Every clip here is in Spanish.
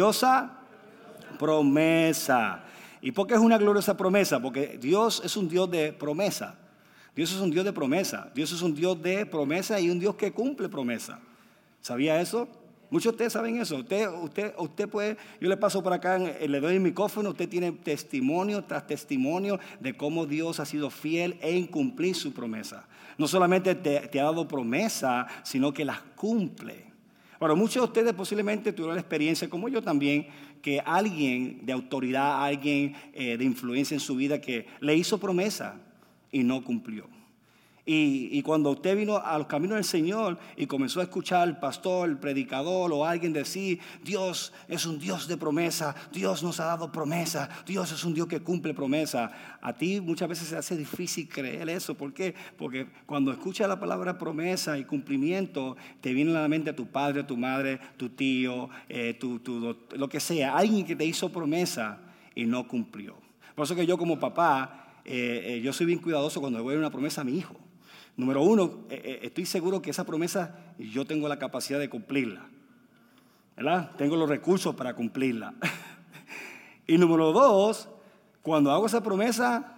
gloriosa promesa. ¿Y por qué es una gloriosa promesa? Porque Dios es un Dios de promesa. Dios es un Dios de promesa. Dios es un Dios de promesa y un Dios que cumple promesa. ¿Sabía eso? Muchos de ustedes saben eso. Usted, usted, usted puede, yo le paso por acá, le doy el micrófono, usted tiene testimonio tras testimonio de cómo Dios ha sido fiel en cumplir su promesa. No solamente te, te ha dado promesa, sino que las cumple. Bueno, muchos de ustedes posiblemente tuvieron la experiencia, como yo también, que alguien de autoridad, alguien eh, de influencia en su vida que le hizo promesa y no cumplió. Y, cuando usted vino a los caminos del Señor y comenzó a escuchar al pastor, el predicador o alguien decir, Dios es un Dios de promesa, Dios nos ha dado promesa, Dios es un Dios que cumple promesa, a ti muchas veces se hace difícil creer eso. ¿Por qué? Porque cuando escuchas la palabra promesa y cumplimiento, te viene a la mente tu padre, tu madre, tu tío, eh, lo que sea, alguien que te hizo promesa y no cumplió. Por eso que yo como papá, eh, eh, yo soy bien cuidadoso cuando le una promesa a mi hijo. Número uno, eh, eh, estoy seguro que esa promesa yo tengo la capacidad de cumplirla. ¿Verdad? Tengo los recursos para cumplirla. y número dos, cuando hago esa promesa,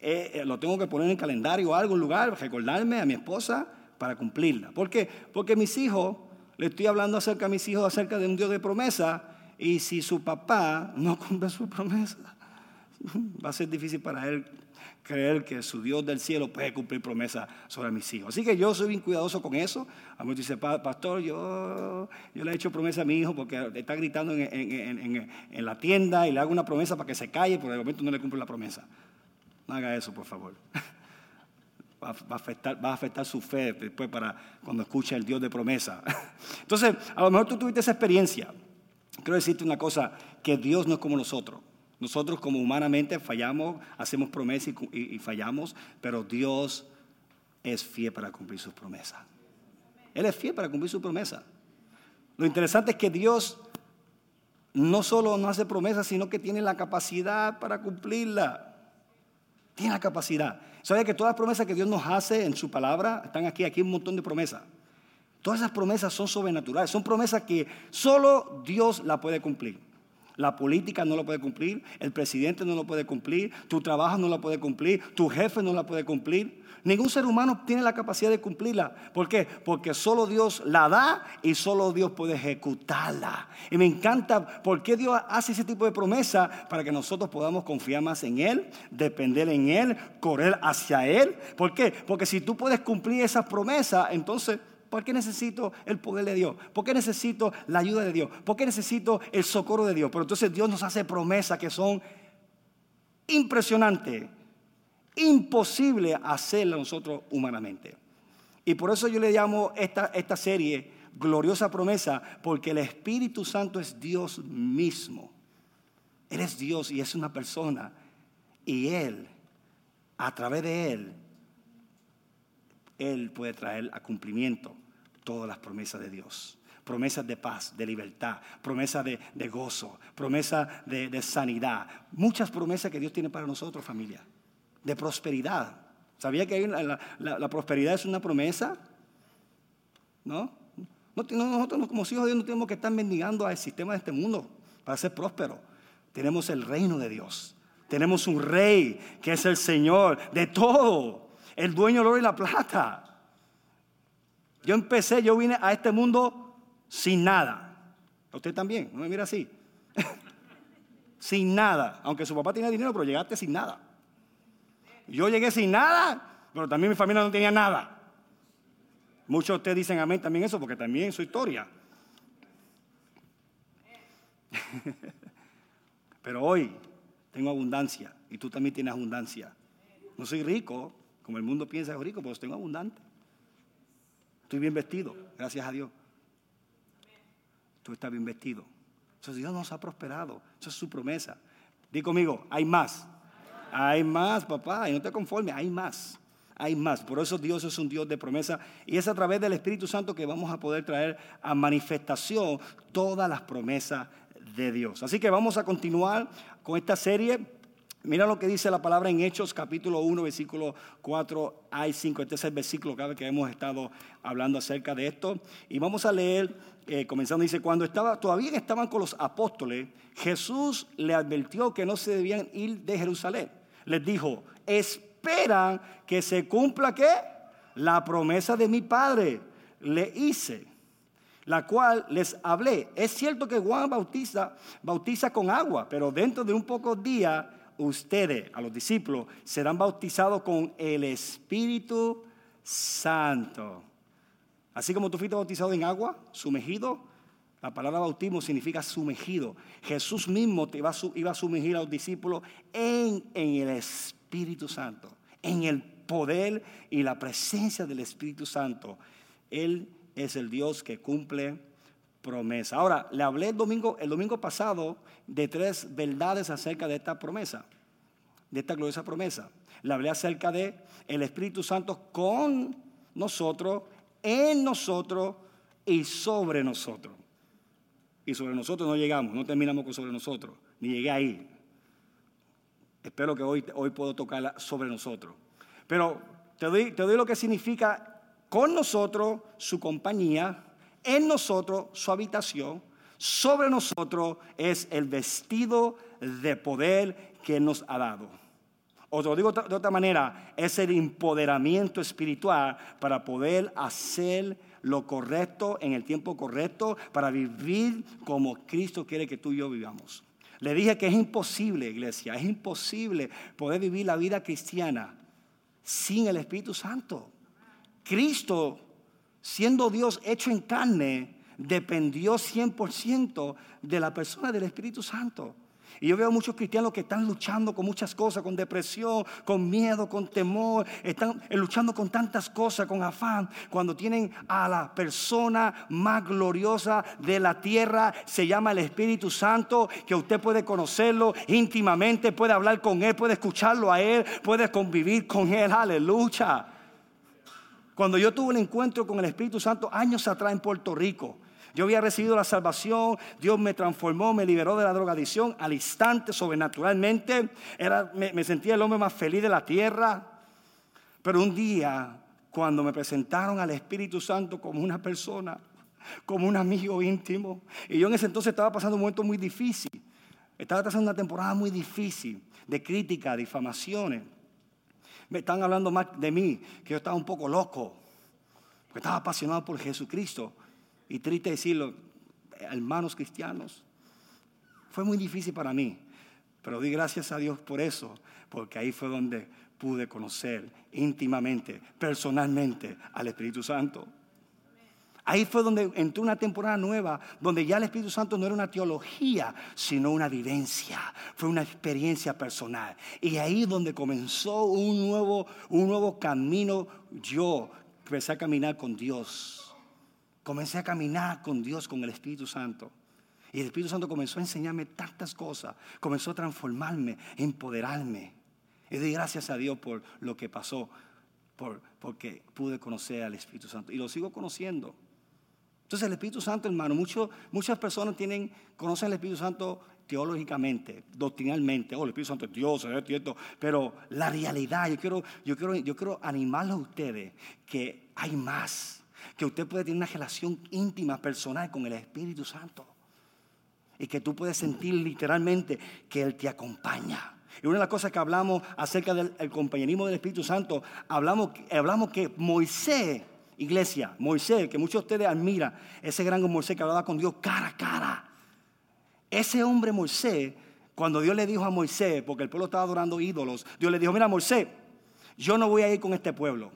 eh, lo tengo que poner en calendario o algún lugar, recordarme a mi esposa para cumplirla. ¿Por qué? Porque mis hijos, le estoy hablando acerca a mis hijos acerca de un Dios de promesa, y si su papá no cumple su promesa, va a ser difícil para él creer que su Dios del cielo puede cumplir promesas sobre mis hijos. Así que yo soy bien cuidadoso con eso. A mí dice, pastor, yo, yo le he hecho promesa a mi hijo porque está gritando en, la tienda y le hago una promesa para que se calle, pero de momento no le cumple la promesa. No haga eso, por favor. Va, a afectar, va a afectar su fe después para cuando escuche el Dios de promesa. Entonces, a lo mejor tú tuviste esa experiencia. Quiero decirte una cosa, que Dios no es como nosotros. Nosotros como humanamente fallamos, hacemos promesas y, fallamos, pero Dios es fiel para cumplir sus promesas. Él es fiel para cumplir su promesa. Lo interesante es que Dios no solo no hace promesas, sino que tiene la capacidad para cumplirla. Tiene la capacidad. ¿Sabe que todas las promesas que Dios nos hace en su palabra están aquí? Aquí un montón de promesas. Todas esas promesas son sobrenaturales. Son promesas que solo Dios la puede cumplir. La política no lo puede cumplir, el presidente no lo puede cumplir, tu trabajo no lo puede cumplir, tu jefe no la puede cumplir. Ningún ser humano tiene la capacidad de cumplirla. ¿Por qué? Porque solo Dios la da y solo Dios puede ejecutarla. Y me encanta por qué Dios hace ese tipo de promesa para que nosotros podamos confiar más en Él, depender en Él, correr hacia Él. ¿Por qué? Porque si tú puedes cumplir esas promesas, entonces ¿Por qué necesito el poder de Dios? ¿Por qué necesito la ayuda de Dios? ¿Por qué necesito el socorro de Dios? Pero entonces Dios nos hace promesas que son impresionantes, imposibles hacerlas nosotros humanamente. Y por eso yo le llamo esta, esta serie Gloriosa Promesa, porque el Espíritu Santo es Dios mismo. Él es Dios y es una persona. Y Él, a través de Él, él puede traer a cumplimiento todas las promesas de Dios. Promesas de paz, de libertad, promesas de, gozo, promesas de, sanidad. Muchas promesas que Dios tiene para nosotros, familia. De prosperidad. ¿Sabía que la, prosperidad es una promesa? ¿No? Nosotros como hijos de Dios no tenemos que estar mendigando al sistema de este mundo para ser prósperos. Tenemos el reino de Dios. Tenemos un rey que es el Señor de todo el dueño del oro y la plata. Yo empecé, yo vine a este mundo sin nada. Usted también, no me mira así. sin nada. Aunque su papá tenía dinero, pero llegaste sin nada. Yo llegué sin nada, pero también mi familia no tenía nada. Muchos de ustedes dicen amén también eso, porque también es su historia. pero hoy tengo abundancia y tú también tienes abundancia. No soy rico, como el mundo piensa que rico, pues tengo abundante. Estoy bien vestido, gracias a Dios. Tú estás bien vestido. Entonces Dios nos ha prosperado. Eso es su promesa. Di conmigo, hay más. Hay más, papá. Y no te conformes, hay más. Hay más. Por eso Dios es un Dios de promesa. Y es a través del Espíritu Santo que vamos a poder traer a manifestación todas las promesas de Dios. Así que vamos a continuar con esta serie Mira lo que dice la palabra en Hechos capítulo 1, versículo 4 hay 5. Este es el versículo que hemos estado hablando acerca de esto. Y vamos a leer, eh, comenzando, dice, cuando estaba, todavía estaban con los apóstoles, Jesús le advirtió que no se debían ir de Jerusalén. Les dijo, esperan que se cumpla qué? La promesa de mi Padre. Le hice la cual les hablé. Es cierto que Juan bautiza, bautiza con agua, pero dentro de un poco día ustedes, a los discípulos, serán bautizados con el Espíritu Santo. Así como tú fuiste bautizado en agua, sumergido, la palabra bautismo significa sumergido. Jesús mismo iba, a, sumergir a los discípulos en el Espíritu Santo, en el poder y la presencia del Espíritu Santo. Él es el Dios que cumple promesa. Ahora, le hablé el domingo, el domingo pasado de tres verdades acerca de esta promesa, de esta gloriosa promesa. Le hablé acerca de el Espíritu Santo con nosotros, en nosotros y sobre nosotros. Y sobre nosotros no llegamos, no terminamos con sobre nosotros, ni llegué ahí. Espero que hoy, hoy puedo tocar sobre nosotros. Pero te doy, te doy lo que significa con nosotros su compañía, en nosotros su habitación, sobre nosotros es el vestido de poder que nos ha dado. O lo digo de otra manera, es el empoderamiento espiritual para poder hacer lo correcto en el tiempo correcto, para vivir como Cristo quiere que tú y yo vivamos. Le dije que es imposible, iglesia, es imposible poder vivir la vida cristiana sin el Espíritu Santo. Cristo siendo Dios hecho en carne, dependió 100% de la persona del Espíritu Santo. Y yo veo muchos cristianos que están luchando con muchas cosas, con depresión, con miedo, con temor, están luchando con tantas cosas, con afán, cuando tienen a la persona más gloriosa de la tierra, se llama el Espíritu Santo, que usted puede conocerlo íntimamente, puede hablar con Él, puede escucharlo a Él, puede convivir con Él, aleluya. Cuando yo tuve un encuentro con el Espíritu Santo años atrás en Puerto Rico, yo había recibido la salvación, Dios me transformó, me liberó de la drogadicción al instante, sobrenaturalmente. Me sentía el hombre más feliz de la tierra. Pero un día, cuando me presentaron al Espíritu Santo como una persona, como un amigo íntimo, y yo en ese entonces estaba pasando un momento muy difícil. Estaba pasando una temporada muy difícil de crítica, difamaciones me están hablando más de mí, que yo estaba un poco loco, porque estaba apasionado por Jesucristo. Y triste decirlo, hermanos cristianos, fue muy difícil para mí, pero di gracias a Dios por eso, porque ahí fue donde pude conocer íntimamente, personalmente al Espíritu Santo. Ahí fue donde entró una temporada nueva, donde ya el Espíritu Santo no era una teología, sino una vivencia, fue una experiencia personal. Y ahí donde comenzó un nuevo, un nuevo camino, yo empecé a caminar con Dios. Comencé a caminar con Dios, con el Espíritu Santo. Y el Espíritu Santo comenzó a enseñarme tantas cosas, comenzó a transformarme, a empoderarme. Y doy gracias a Dios por lo que pasó, por, porque pude conocer al Espíritu Santo. Y lo sigo conociendo. Entonces el Espíritu Santo, hermano, muchas personas tienen, conocen al Espíritu Santo teológicamente, doctrinalmente, oh, el Espíritu Santo es Dios, es cierto, pero la realidad, yo quiero, yo quiero, yo quiero animarlos a ustedes que hay más, que usted puede tener una relación íntima, personal con el Espíritu Santo. Y que tú puedes sentir literalmente que Él te acompaña. Y una de las cosas que hablamos acerca del compañerismo del Espíritu Santo, hablamos, hablamos que Moisés Iglesia, Moisés, que muchos de ustedes admiran, ese gran Moisés que hablaba con Dios cara a cara. Ese hombre Moisés, cuando Dios le dijo a Moisés, porque el pueblo estaba adorando ídolos, Dios le dijo, mira Moisés, yo no voy a ir con este pueblo.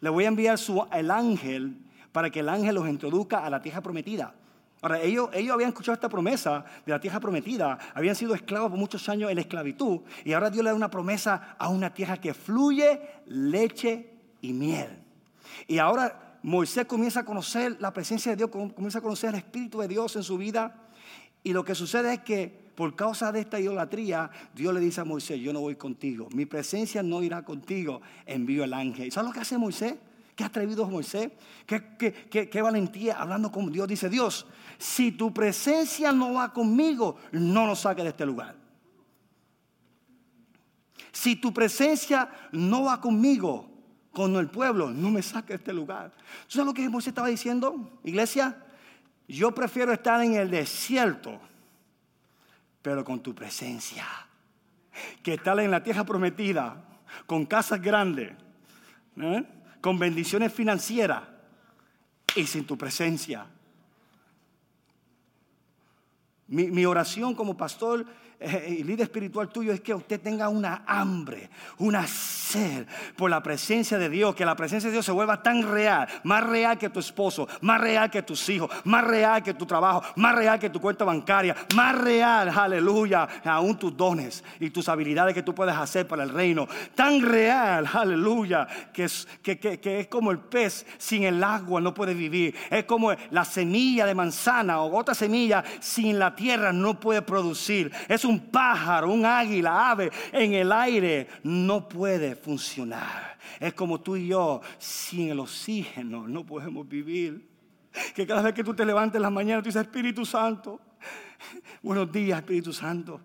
Le voy a enviar su, el ángel para que el ángel los introduzca a la tierra prometida. Ahora, ellos, ellos habían escuchado esta promesa de la tierra prometida, habían sido esclavos por muchos años en la esclavitud, y ahora Dios le da una promesa a una tierra que fluye leche y miel. Y ahora Moisés comienza a conocer la presencia de Dios, comienza a conocer el Espíritu de Dios en su vida. Y lo que sucede es que por causa de esta idolatría, Dios le dice a Moisés, yo no voy contigo, mi presencia no irá contigo, envío el ángel. ¿Sabes lo que hace Moisés? Qué atrevido es Moisés, qué, qué valentía hablando con Dios. Dice Dios, si tu presencia no va conmigo, no nos saque de este lugar. Si tu presencia no va conmigo, con el pueblo, no me saque de este lugar. ¿Tú sabes lo que Moisés estaba diciendo, iglesia? Yo prefiero estar en el desierto, pero con tu presencia, que estar en la tierra prometida, con casas grandes, ¿eh? con bendiciones financieras y sin tu presencia. Mi, mi oración como pastor eh, y líder espiritual tuyo es que usted tenga una hambre, una sed por la presencia de Dios, que la presencia de Dios se vuelva tan real, más real que tu esposo, más real que tus hijos, más real que tu trabajo, más real que tu cuenta bancaria, más real, aleluya, aún tus dones y tus habilidades que tú puedes hacer para el reino, tan real, aleluya, que es, que, que es como el pez sin el agua no puede vivir, es como la semilla de manzana o otra semilla sin la tierra no puede producir, es un pájaro, un águila, ave en el aire, no puede funcionar. Es como tú y yo, sin el oxígeno no podemos vivir. Que cada vez que tú te levantes en la mañana, tú dices, Espíritu Santo, buenos días, Espíritu Santo.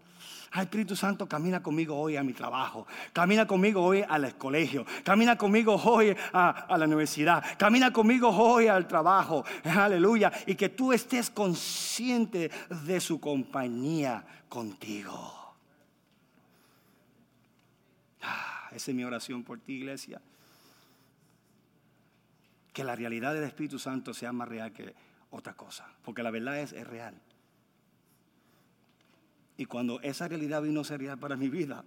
Espíritu Santo, camina conmigo hoy a mi trabajo, camina conmigo hoy al colegio, camina conmigo hoy a, a, la universidad, camina conmigo hoy al trabajo, aleluya, y que tú estés consciente de su compañía contigo. Ah, esa es mi oración por ti, iglesia. Que la realidad del Espíritu Santo sea más real que otra cosa, porque la verdad es, es real. Y cuando esa realidad vino a ser real para mi vida,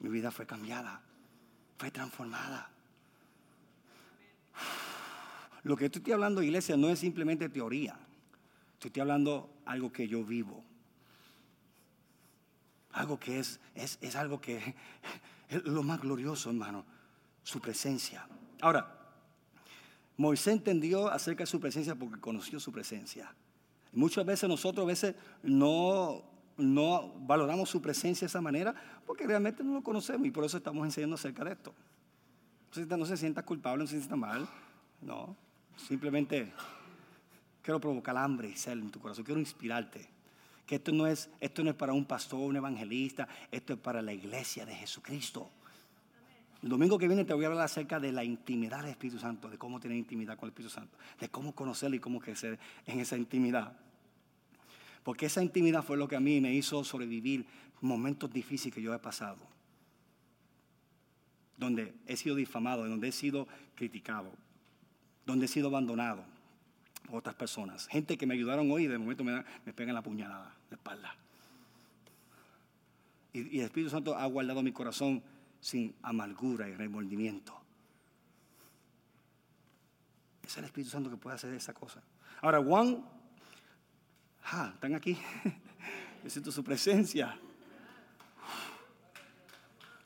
mi vida fue cambiada, fue transformada. Lo que estoy hablando, iglesia, no es simplemente teoría. Estoy hablando algo que yo vivo. Algo que es, es, es algo que es lo más glorioso, hermano. Su presencia. Ahora, Moisés entendió acerca de su presencia porque conoció su presencia. Muchas veces nosotros a veces no no valoramos su presencia de esa manera porque realmente no lo conocemos y por eso estamos enseñando acerca de esto. No se sienta culpable, no se sienta mal, no. Simplemente quiero provocar hambre y sed en tu corazón, quiero inspirarte. Que esto no, es, esto no es para un pastor, un evangelista, esto es para la iglesia de Jesucristo. El domingo que viene te voy a hablar acerca de la intimidad del Espíritu Santo, de cómo tener intimidad con el Espíritu Santo, de cómo conocerlo y cómo crecer en esa intimidad. Porque esa intimidad fue lo que a mí me hizo sobrevivir momentos difíciles que yo he pasado. Donde he sido difamado, donde he sido criticado, donde he sido abandonado por otras personas. Gente que me ayudaron hoy de momento me, pegan la puñalada la espalda. Y, y el Espíritu Santo ha guardado mi corazón sin amargura y remordimiento. Es el Espíritu Santo que puede hacer esa cosa. Ahora, Juan Ah, están aquí. Yo siento su presencia.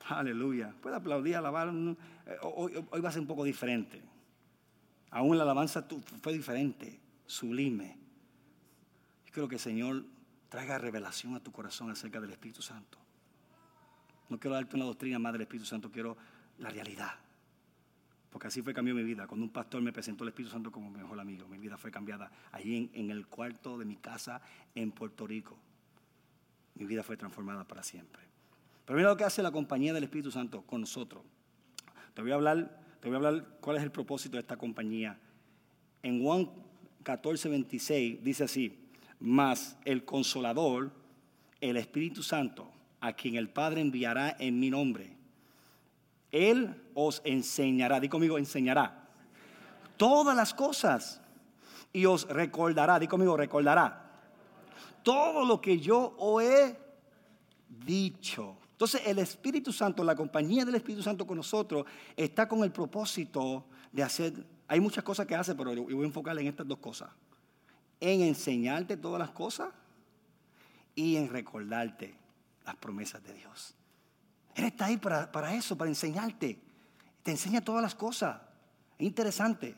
Aleluya. Puede aplaudir, alabar. Eh, hoy, va a ser un poco diferente. Aún la alabanza fue diferente, sublime. Yo creo que el Señor traiga revelación a tu corazón acerca del Espíritu Santo. No quiero darte una doctrina más del Espíritu Santo, quiero la realidad. Porque así fue cambió mi vida. Cuando un pastor me presentó el Espíritu Santo como mi mejor amigo, mi vida fue cambiada allí en, el cuarto de mi casa en Puerto Rico. Mi vida fue transformada para siempre. Pero mira lo que hace la compañía del Espíritu Santo con nosotros. Te voy a hablar, te voy a hablar cuál es el propósito de esta compañía. En Juan 14, 26 dice así, mas el consolador, el Espíritu Santo, a quien el Padre enviará en mi nombre él os enseñará, di conmigo, enseñará todas las cosas y os recordará, di conmigo, recordará todo lo que yo os he dicho. Entonces el Espíritu Santo, la compañía del Espíritu Santo con nosotros, está con el propósito de hacer, hay muchas cosas que hace, pero yo voy a enfocar en estas dos cosas. En enseñarte todas las cosas y en recordarte las promesas de Dios. Él está ahí para, eso, para enseñarte. Te enseña todas las cosas. Es interesante.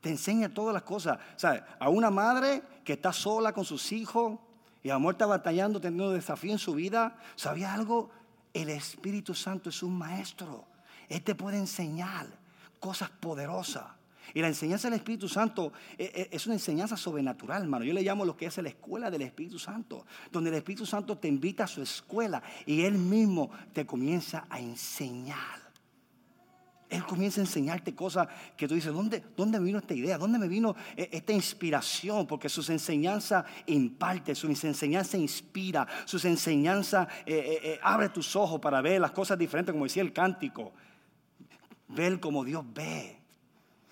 Te enseña todas las cosas. ¿Sabes? A una madre que está sola con sus hijos y a muerta batallando, teniendo desafío en su vida, ¿sabía algo? El Espíritu Santo es un maestro. Él te puede enseñar cosas poderosas. Y la enseñanza del Espíritu Santo eh, eh, es una enseñanza sobrenatural, hermano. Yo le llamo lo que es la escuela del Espíritu Santo, donde el Espíritu Santo te invita a su escuela y Él mismo te comienza a enseñar. Él comienza a enseñarte cosas que tú dices, ¿dónde, ¿dónde vino esta idea? ¿Dónde me vino eh, esta inspiración? Porque sus enseñanzas imparte, sus enseñanzas inspira, sus enseñanzas abre tus ojos para ver las cosas diferentes, como decía el cántico. Ver como Dios ve.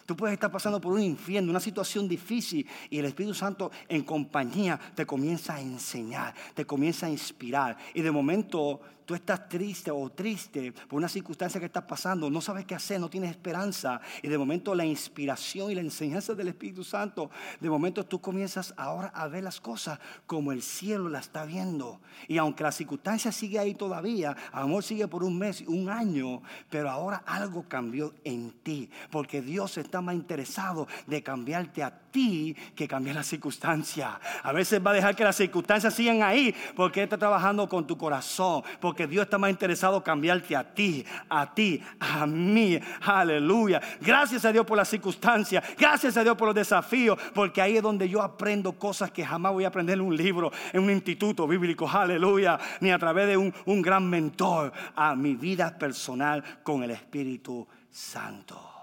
Tú puedes estar pasando por un infierno, una situación difícil y el Espíritu Santo en compañía te comienza a enseñar, te comienza a inspirar. Y de momento tú estás triste o triste por una circunstancia que estás pasando, no sabes qué hacer, no tienes esperanza, y de momento la inspiración y la enseñanza del Espíritu Santo, de momento tú comienzas ahora a ver las cosas como el cielo la está viendo. Y aunque la circunstancia sigue ahí todavía, amor sigue por un mes, un año, pero ahora algo cambió en ti, porque Dios está más interesado de cambiarte a ti que cambiar la circunstancia. A veces va a dejar que las circunstancias sigan ahí porque está trabajando con tu corazón, porque Dios está más interesado cambiarte a ti, a ti, a mí. Aleluya. Gracias a Dios por las circunstancias, gracias a Dios por los desafíos, porque ahí es donde yo aprendo cosas que jamás voy a aprender en un libro, en un instituto bíblico. Aleluya. Ni a través de un gran mentor a mi vida personal con el Espíritu Santo.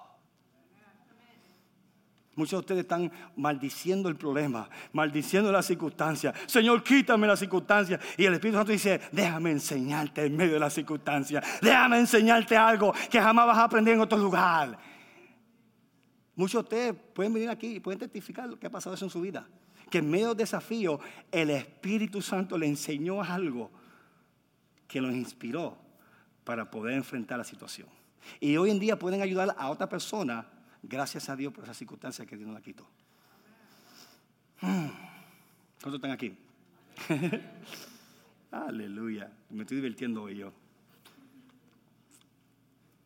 Muchos de ustedes están maldiciendo el problema, maldiciendo las circunstancias. Señor, quítame las circunstancias. Y el Espíritu Santo dice, déjame enseñarte en medio de las circunstancias. Déjame enseñarte algo que jamás vas a aprender en otro lugar. Muchos de ustedes pueden venir aquí y pueden testificar lo que ha pasado eso en su vida. Que en medio de desafío el Espíritu Santo le enseñó algo que los inspiró para poder enfrentar la situación. Y hoy en día pueden ayudar a otra persona Gracias a Dios por esa circunstancia que Dios nos la quitó. ¿Cuántos están aquí? Aleluya. Me estoy divirtiendo hoy yo.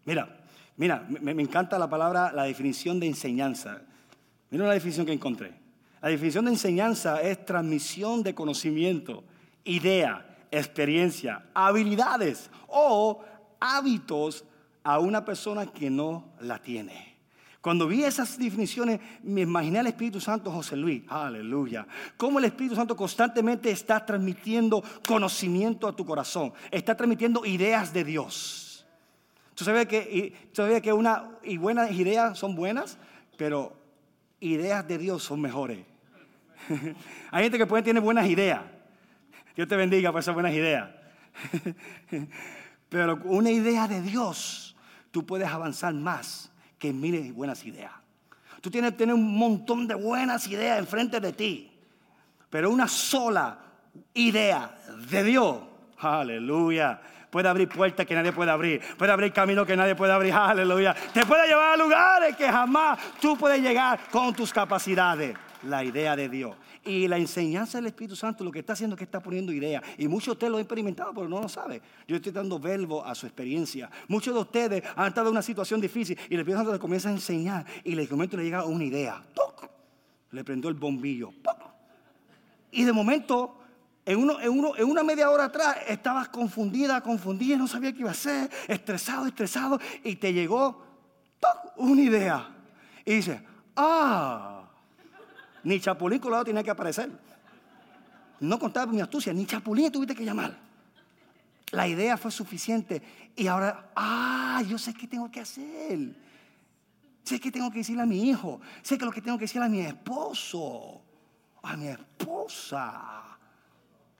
Mira, mira, me, me, encanta la palabra, la definición de enseñanza. Mira la definición que encontré. La definición de enseñanza es transmisión de conocimiento, idea, experiencia, habilidades o hábitos a una persona que no la tiene. Cuando vi esas definiciones, me imaginé al Espíritu Santo José Luis. Aleluya. Cómo el Espíritu Santo constantemente está transmitiendo conocimiento a tu corazón. Está transmitiendo ideas de Dios. Tú sabes que, tú sabes que una, y buenas ideas son buenas, pero ideas de Dios son mejores. Hay gente que puede tener buenas ideas. Dios te bendiga por esas buenas ideas. pero una idea de Dios, tú puedes avanzar más que miles buenas ideas. Tú tienes que tener un montón de buenas ideas enfrente de ti, pero una sola idea de Dios, aleluya, puede abrir puertas que nadie puede abrir, puede abrir caminos que nadie puede abrir, aleluya, te puede llevar a lugares que jamás tú puedes llegar con tus capacidades. La idea de Dios. Y la enseñanza del Espíritu Santo lo que está haciendo es que está poniendo ideas. Y muchos de ustedes lo han experimentado, pero no lo saben. Yo estoy dando verbo a su experiencia. Muchos de ustedes han estado en una situación difícil y el Espíritu Santo le comienza a enseñar y de momento le llega una idea. ¡Toc! Le prendió el bombillo. Y de momento en, uno, en, uno, en, una media hora atrás estabas confundida, confundida, no sabía qué iba a hacer, estresado, estresado, y te llegó ¡toc! una idea. Y dice, ah, ni Chapulín Colorado tenía que aparecer. No contaba con mi astucia, ni Chapulín tuviste que llamar. La idea fue suficiente. Y ahora, ah, yo sé qué tengo que hacer. Sé que tengo que decirle a mi hijo. Sé que lo que tengo que decirle a mi esposo. A mi esposa.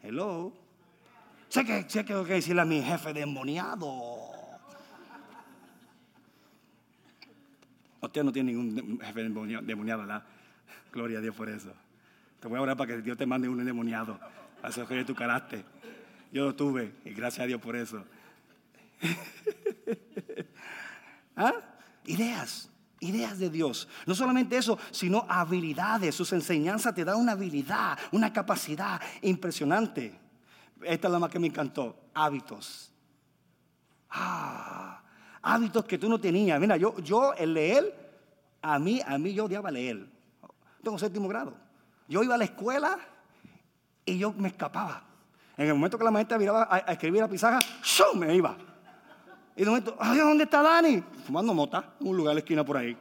Hello. Sé que, sé que tengo que decirle a mi jefe demoniado. Usted no tiene ningún jefe demoniado, ¿verdad? Gloria a Dios por eso. Te voy a orar para que Dios te mande un endemoniado a de tu carácter. Yo lo tuve y gracias a Dios por eso. ¿Ah? Ideas, ideas de Dios. No solamente eso, sino habilidades. Sus enseñanzas te dan una habilidad, una capacidad impresionante. Esta es la más que me encantó. Hábitos. Ah, hábitos que tú no tenías. Mira, yo, yo el leer, a mí, a mí yo odiaba leer tengo séptimo grado. Yo iba a la escuela y yo me escapaba. En el momento que la maestra miraba a, escribir la pizarra, ¡shum! me iba. Y de momento, ¡ay, ¿dónde está Dani? Fumando mota, en un lugar de la esquina por ahí.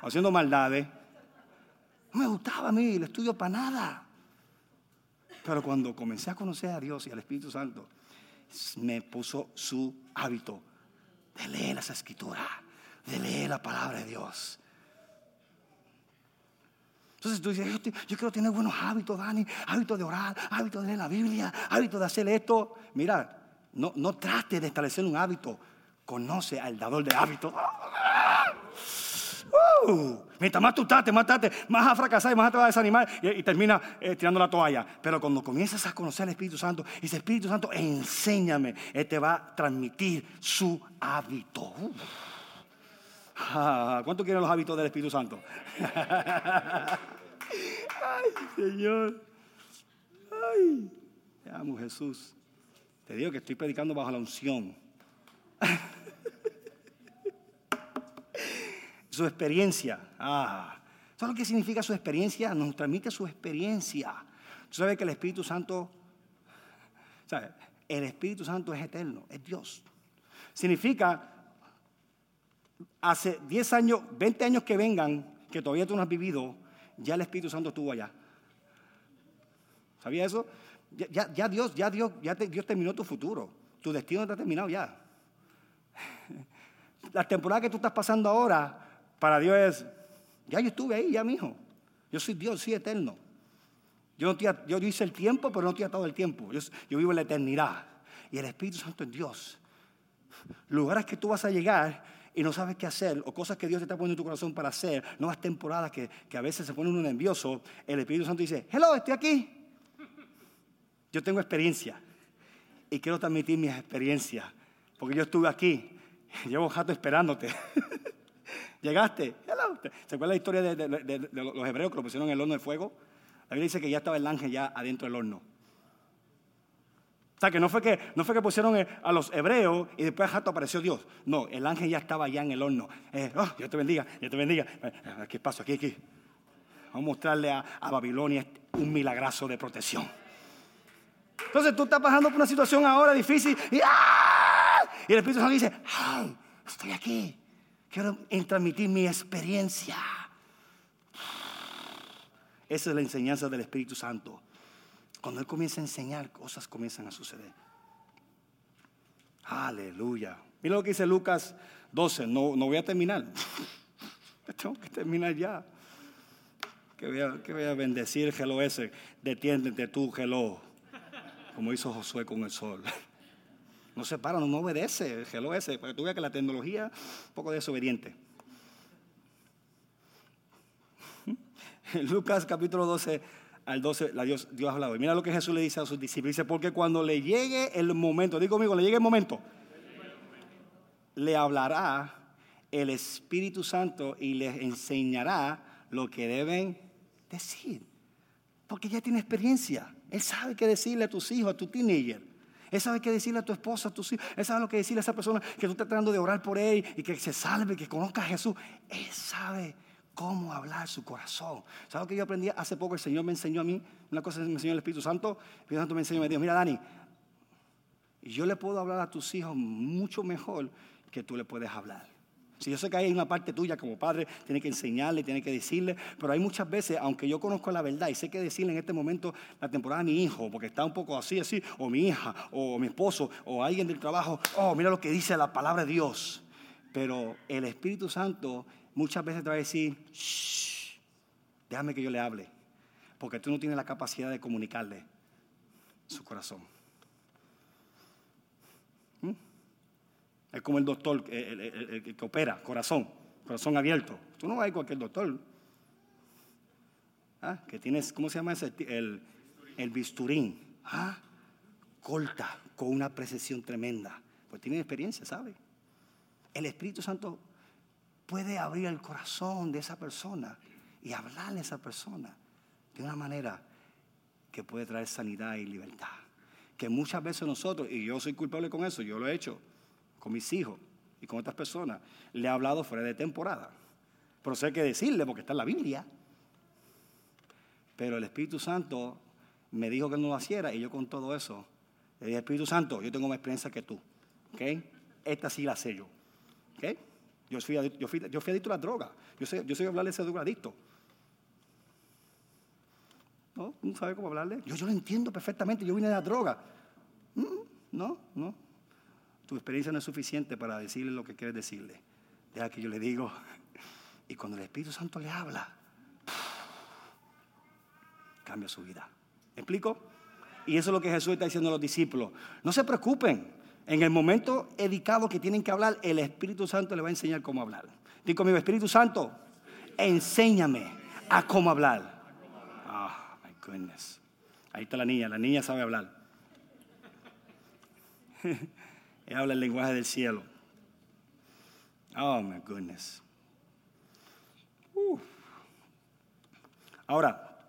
haciendo maldades. No me gustaba a mí el estudio para nada. Pero cuando comencé a conocer a Dios y al Espíritu Santo, me puso su hábito de leer las escrituras, de leer la palabra de Dios. Entonces tú dices, yo, quiero tener buenos hábitos, Dani, hábitos de orar, hábitos de leer la Biblia, hábitos de hacer esto. Mira, no, no trate de establecer un hábito, conoce al dador de hábitos. Uh, mientras más tú estás, más estás, más vas a fracasar y más te vas a desanimar y, y termina eh, tirando la toalla. Pero cuando comienzas a conocer al Espíritu Santo, ese Espíritu Santo, enséñame, Él te va a transmitir su hábito. Uh. ¿Cuánto quieren los hábitos del Espíritu Santo? Ay, Señor. Ay, te amo, Jesús. Te digo que estoy predicando bajo la unción. su experiencia. Ah, ¿sabes lo que significa su experiencia? Nos transmite su experiencia. Tú sabes que el Espíritu Santo, ¿sabes? El Espíritu Santo es eterno, es Dios. Significa, hace 10 años, 20 años que vengan, que todavía tú no has vivido, ya el Espíritu Santo estuvo allá. ¿Sabía eso? Ya, Dios, ya Dios, ya Dios terminó tu futuro. Tu destino está terminado ya. La temporada que tú estás pasando ahora para Dios es, ya yo estuve ahí, ya mijo. Yo soy Dios, soy eterno. Yo, no yo hice el tiempo, pero no estoy todo el tiempo. Yo, yo vivo en la eternidad. Y el Espíritu Santo es Dios. Lugares que tú vas a llegar y no sabes qué hacer, o cosas que Dios te está poniendo en tu corazón para hacer, nuevas temporadas que, que a veces se pone uno nervioso, el Espíritu Santo dice, hello, estoy aquí. Yo tengo experiencia y quiero transmitir mis experiencias, porque yo estuve aquí, llevo un rato esperándote. Llegaste. ¿Se acuerda la historia de, los hebreos que lo pusieron en el horno de fuego? La Biblia dice que ya estaba el ángel ya adentro del horno. O sea, que no fue que, no fue que pusieron eh, a los hebreos y después jato apareció Dios. No, el ángel ya estaba ya en el horno. Eh, oh, Dios te bendiga, Dios te bendiga. Eh, ¿Qué pasa? Aquí, aquí. Vamos a mostrarle a, Babilonia un milagrazo de protección. Entonces tú estás pasando por una situación ahora difícil y, ¡ah! el Espíritu Santo dice. Estoy aquí. Quiero transmitir mi experiencia. Esa es la enseñanza del Espíritu Santo. Cuando Él comienza a enseñar, cosas comienzan a suceder. Aleluya. Mira lo que dice Lucas 12. No, no voy a terminar. Tengo que terminar ya. Que voy a, que voy bendecir Gelo ese. Detiéndete tú, Gelo. Como hizo Josué con el sol. No se para, no, obedece, el gelo ese, porque tú veas que la tecnología es un poco desobediente. En Lucas capítulo 12 al 12, la Dios, Dios hablado. Y mira lo que Jesús le dice a sus discípulos. Dice, porque cuando le llegue el momento, digo conmigo, le llegue el momento, le hablará el Espíritu Santo y les enseñará lo que deben decir. Porque ya tiene experiencia. Él sabe qué decirle a tus hijos, a tu teenager. Él sabe qué decirle a tu esposa, a tus hijos. Él sabe lo que decirle a esa persona que tú estás tratando de orar por él y que se salve, que conozca a Jesús. Él sabe cómo hablar su corazón. ¿Sabes lo que yo aprendí hace poco? El Señor me enseñó a mí, una cosa me enseñó el Espíritu Santo. El Espíritu Santo me enseñó me dijo, mira Dani, yo le puedo hablar a tus hijos mucho mejor que tú le puedes hablar. Si yo sé que hay una parte tuya como padre, tiene que enseñarle, tiene que decirle, pero hay muchas veces, aunque yo conozco la verdad y sé que decirle en este momento la temporada a mi hijo, porque está un poco así, así, o mi hija, o mi esposo, o alguien del trabajo, oh, mira lo que dice la palabra de Dios. Pero el Espíritu Santo muchas veces te va a decir, Shh, déjame que yo le hable, porque tú no tienes la capacidad de comunicarle su corazón. Es como el doctor el, que opera, corazón, corazón abierto. Tú no vas a cualquier doctor. ¿Ah? Que tienes, ¿cómo se llama ese? El, el bisturín. ¿Ah? Corta, con una precisión tremenda. Pues tiene experiencia, ¿sabe? El Espíritu Santo puede abrir el corazón de esa persona y hablarle a esa persona de una manera que puede traer sanidad y libertad. Que muchas veces nosotros, y yo soy culpable con eso, yo lo he hecho, con mis hijos y con otras personas, le he hablado fuera de temporada. Pero sé que decirle porque está en la Biblia. Pero el Espíritu Santo me dijo que no lo hiciera y yo con todo eso le dije, Espíritu Santo, yo tengo más experiencia que tú. ¿ok? Esta sí la sé yo. ¿ok? Yo fui, adicto, a la droga. Yo sé, yo sé hablarle a ese drogadicto. ¿No? ¿No sabe cómo hablarle? Yo, yo lo entiendo perfectamente. Yo vine de la droga. Mm, no, no. Tu experiencia no es suficiente para decirle lo que quieres decirle. Deja que yo le digo. Y cuando el Espíritu Santo le habla, cambia su vida. ¿Me explico? Y eso es lo que Jesús está diciendo a los discípulos. No se preocupen. En el momento dedicado que tienen que hablar, el Espíritu Santo le va a enseñar cómo hablar. Digo conmigo, Espíritu Santo, enséñame a cómo hablar. Ah, my goodness. Ahí está la niña, la niña sabe hablar. Ella habla el lenguaje del cielo. Oh, my goodness. Ahora,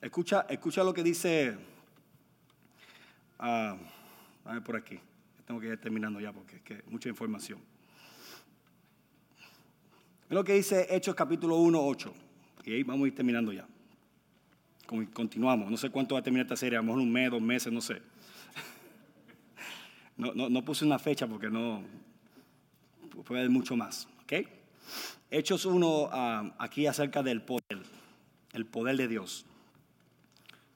escucha, escucha lo que dice. Ah, a ver por aquí. Tengo que ir terminando ya porque es que mucha información. Es lo que dice Hechos capítulo 1, 8. Y ahí vamos a ir terminando ya. Continuamos. No sé cuánto va a terminar esta serie, a lo mejor un mes, dos meses, no sé. No, no, puse una fecha porque no puede haber mucho más. ¿ok? Hechos 1 ah, aquí acerca del poder, el poder de Dios.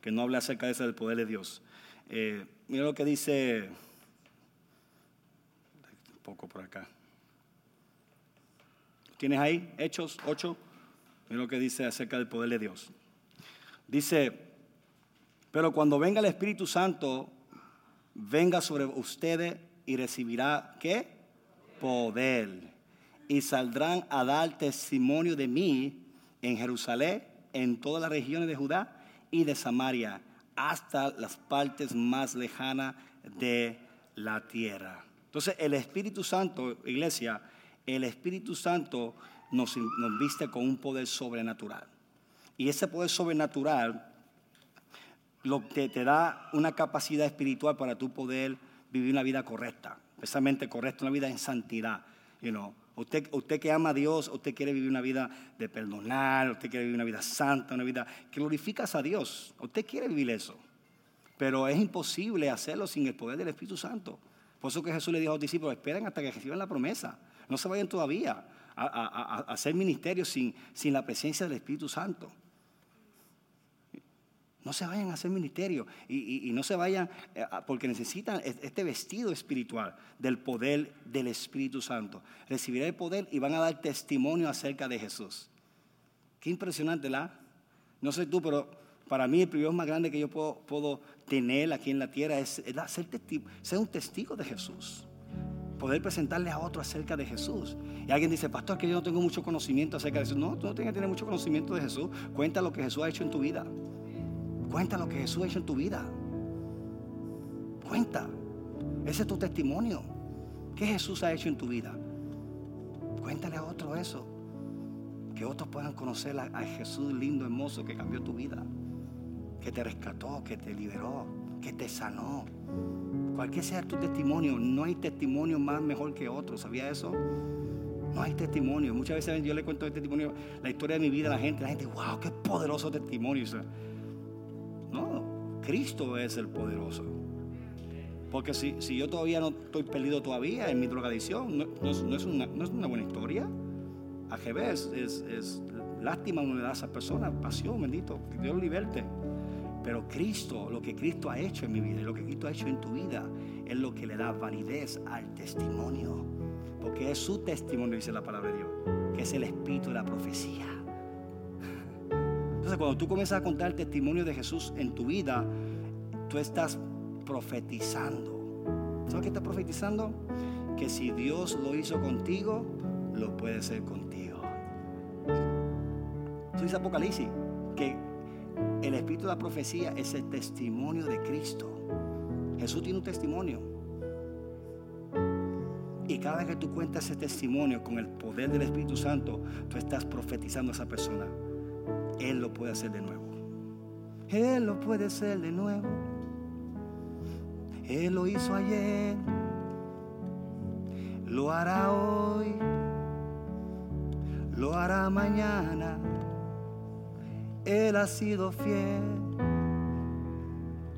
Que no habla acerca de ese del poder de Dios. Eh, mira lo que dice poco por acá. ¿Tienes ahí? Hechos 8. Mira lo que dice acerca del poder de Dios. Dice, pero cuando venga el Espíritu Santo, venga sobre ustedes y recibirá, ¿qué? Poder. Y saldrán a dar testimonio de mí en Jerusalén, en todas las regiones de Judá y de Samaria, hasta las partes más lejanas de la tierra. Entonces, el Espíritu Santo, iglesia, el Espíritu Santo nos, viste con un poder sobrenatural. Y ese poder sobrenatural lo que te da una capacidad espiritual para tú poder vivir una vida correcta, precisamente correcta, una vida en santidad. You usted, usted que ama a Dios, usted quiere vivir una vida de perdonar, usted quiere vivir una vida santa, una vida que glorificas a Dios. Usted quiere vivir eso. Pero es imposible hacerlo sin el poder del Espíritu Santo. Por eso que Jesús le dijo a los discípulos, esperen hasta que reciban la promesa. No se vayan todavía a, hacer ministerio sin, la presencia del Espíritu Santo. No se vayan a hacer ministerio y, no se vayan eh, porque necesitan este vestido espiritual del poder del Espíritu Santo. Recibirán el poder y van a dar testimonio acerca de Jesús. Qué impresionante, ¿la? No sé tú, pero para mí el privilegio más grande que yo puedo, tener aquí en la tierra es, ser, ser un testigo de Jesús. Poder presentarle a otro acerca de Jesús. Y alguien dice, pastor, que yo no tengo mucho conocimiento acerca de Jesús. No, tú no tienes que tener mucho conocimiento de Jesús. Cuenta lo que Jesús ha hecho en tu vida. Cuenta lo que Jesús ha hecho en tu vida. Cuenta. Ese es tu testimonio. ¿Qué Jesús ha hecho en tu vida? Cuéntale a otro eso. Que otros puedan conocer a Jesús lindo, hermoso, que cambió tu vida que te rescató, que te liberó, que te sanó. Cualquier sea tu testimonio, no hay testimonio más mejor que otro. ¿Sabía eso? No hay testimonio. Muchas veces yo le cuento el testimonio, la historia de mi vida a la gente. La gente, wow, qué poderoso testimonio. No, Cristo es el poderoso. Porque si, si yo todavía no estoy perdido todavía en mi drogadicción, no, es, una, no es, una, buena historia. A es, es lástima uno le da a esa persona, pasión, bendito, que Dios liberte. Pero Cristo, lo que Cristo ha hecho en mi vida y lo que Cristo ha hecho en tu vida, es lo que le da validez al testimonio. Porque es su testimonio, dice la palabra de Dios, que es el espíritu de la profecía. Entonces, cuando tú comienzas a contar el testimonio de Jesús en tu vida, tú estás profetizando. ¿Sabes qué estás profetizando? Que si Dios lo hizo contigo, lo puede hacer contigo. Eso dice Apocalipsis, que el espíritu de la profecía es el testimonio de Cristo. Jesús tiene un testimonio. Y cada vez que tú cuentas ese testimonio con el poder del Espíritu Santo, tú estás profetizando a esa persona. Él lo puede hacer de nuevo. Él lo puede hacer de nuevo. Él lo hizo ayer. Lo hará hoy. Lo hará mañana él ha sido fiel.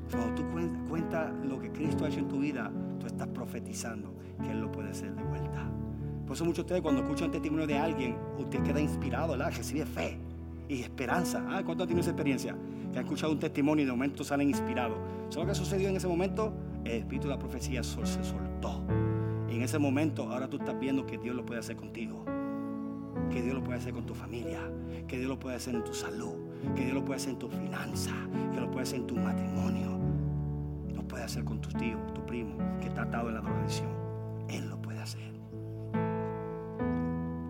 Cuando tú cuentas lo que Cristo ha hecho en tu vida, tú estás profetizando que Él lo puede hacer de vuelta. Por eso muchos de ustedes cuando escuchan testimonio de alguien, usted queda inspirado, ¿verdad? Recibe fe y esperanza. Ah, ¿Cuántos tienen esa experiencia? Que han escuchado un testimonio y de momento salen inspirados. ¿Sabes lo que sucedió en ese momento? El espíritu de la profecía se soltó. En ese momento ahora tú estás viendo que Dios lo puede hacer contigo. Que Dios lo puede hacer con tu familia. Que Dios lo puede hacer en tu salud. Que Dios lo puede hacer en tu finanza. Que lo puede hacer en tu matrimonio. Lo puede hacer con tu tío, tu primo, que está atado en la drogadicción. Él lo puede hacer.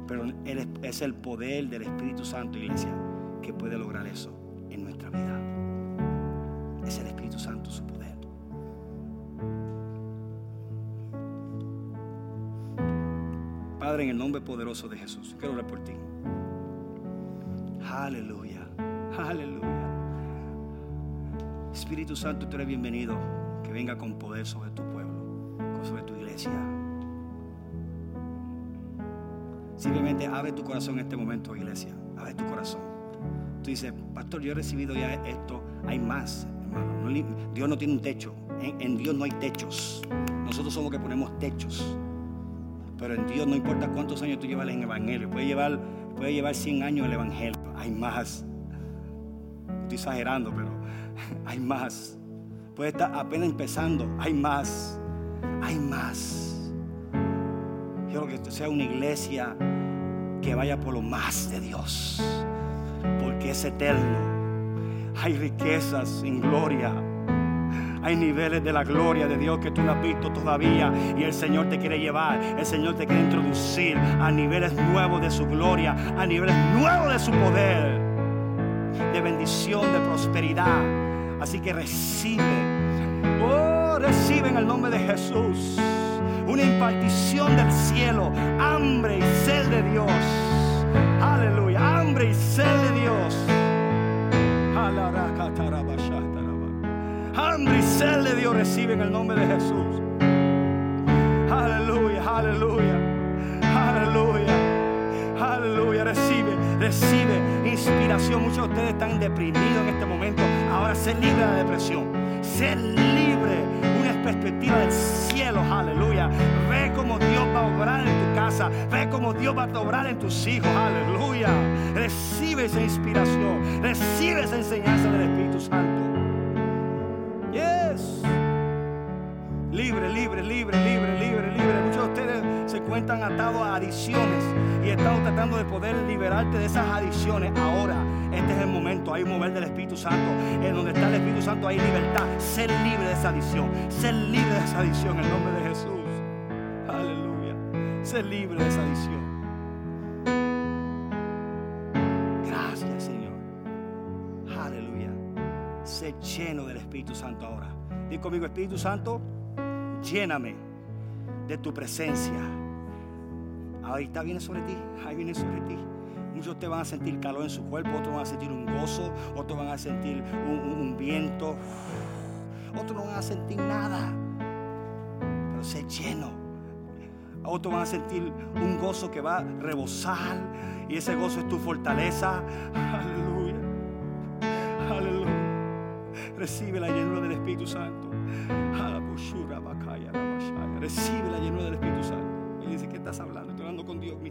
Pero es el poder del Espíritu Santo, iglesia, que puede lograr eso en nuestra vida. Es el Espíritu Santo su poder. Padre, en el nombre poderoso de Jesús, quiero orar por ti. Aleluya, aleluya. Espíritu Santo, tú eres bienvenido. Que venga con poder sobre tu pueblo, sobre tu iglesia. Simplemente abre tu corazón en este momento, iglesia. Abre tu corazón. Tú dices, pastor, yo he recibido ya esto. Hay más, hermano. Dios no tiene un techo. En, Dios no hay techos. Nosotros somos que ponemos techos. Pero en Dios no importa cuántos años tú llevas en el Evangelio. Puede llevar, puede llevar 100 años el Evangelio. Hay más. Estoy exagerando, pero hay más. Puede estar apenas empezando. Hay más. Hay más. Quiero que sea una iglesia que vaya por lo más de Dios. Porque es eterno. Hay riquezas en gloria hay niveles de la gloria de Dios que tú no has visto todavía y el Señor te quiere llevar. El Señor te quiere introducir a niveles nuevos de su gloria, a niveles nuevos de su poder, de bendición, de prosperidad. Así que recibe, oh, recibe en el nombre de Jesús una impartición del cielo, hambre y sed de Dios. Aleluya, hambre y sed de Dios hambre y sed de Dios recibe en el nombre de Jesús. Aleluya, aleluya, aleluya, aleluya. Recibe, recibe inspiración. Muchos de ustedes están deprimidos en este momento. Ahora sé libre de la depresión. Sé libre, una perspectiva del cielo, aleluya. Ve como Dios va a obrar en tu casa. Ve como Dios va a obrar en tus hijos, aleluya. Recibe esa inspiración. Recibe esa enseñanza del Espíritu Santo. Yes. Libre, libre, libre, libre, libre, libre. Muchos de ustedes encuentran atados a adicciones y están tratando de poder liberarte de esas adicciones. Ahora, este es el momento. Hay un mover del Espíritu Santo. En donde está el Espíritu Santo hay libertad. Ser libre de esa adicción. Ser libre de esa adicción en el nombre de Jesús. Aleluya. Ser libre de esa adicción. lleno del Espíritu Santo ahora. Dí conmigo, Espíritu Santo, lléname de tu presencia. Ahorita viene sobre ti, ahí viene sobre ti. Muchos te van a sentir calor en su cuerpo, otros van a sentir un gozo, otros van a sentir un, viento, otros no van a sentir nada. Pero sé lleno. Otros van a sentir un gozo que va a rebosar y ese gozo es tu fortaleza. Aleluya. Aleluya. Recibe la llenura del Espíritu Santo. Recibe la llenura del Espíritu Santo. Y dice, ¿qué estás hablando? Con Dios.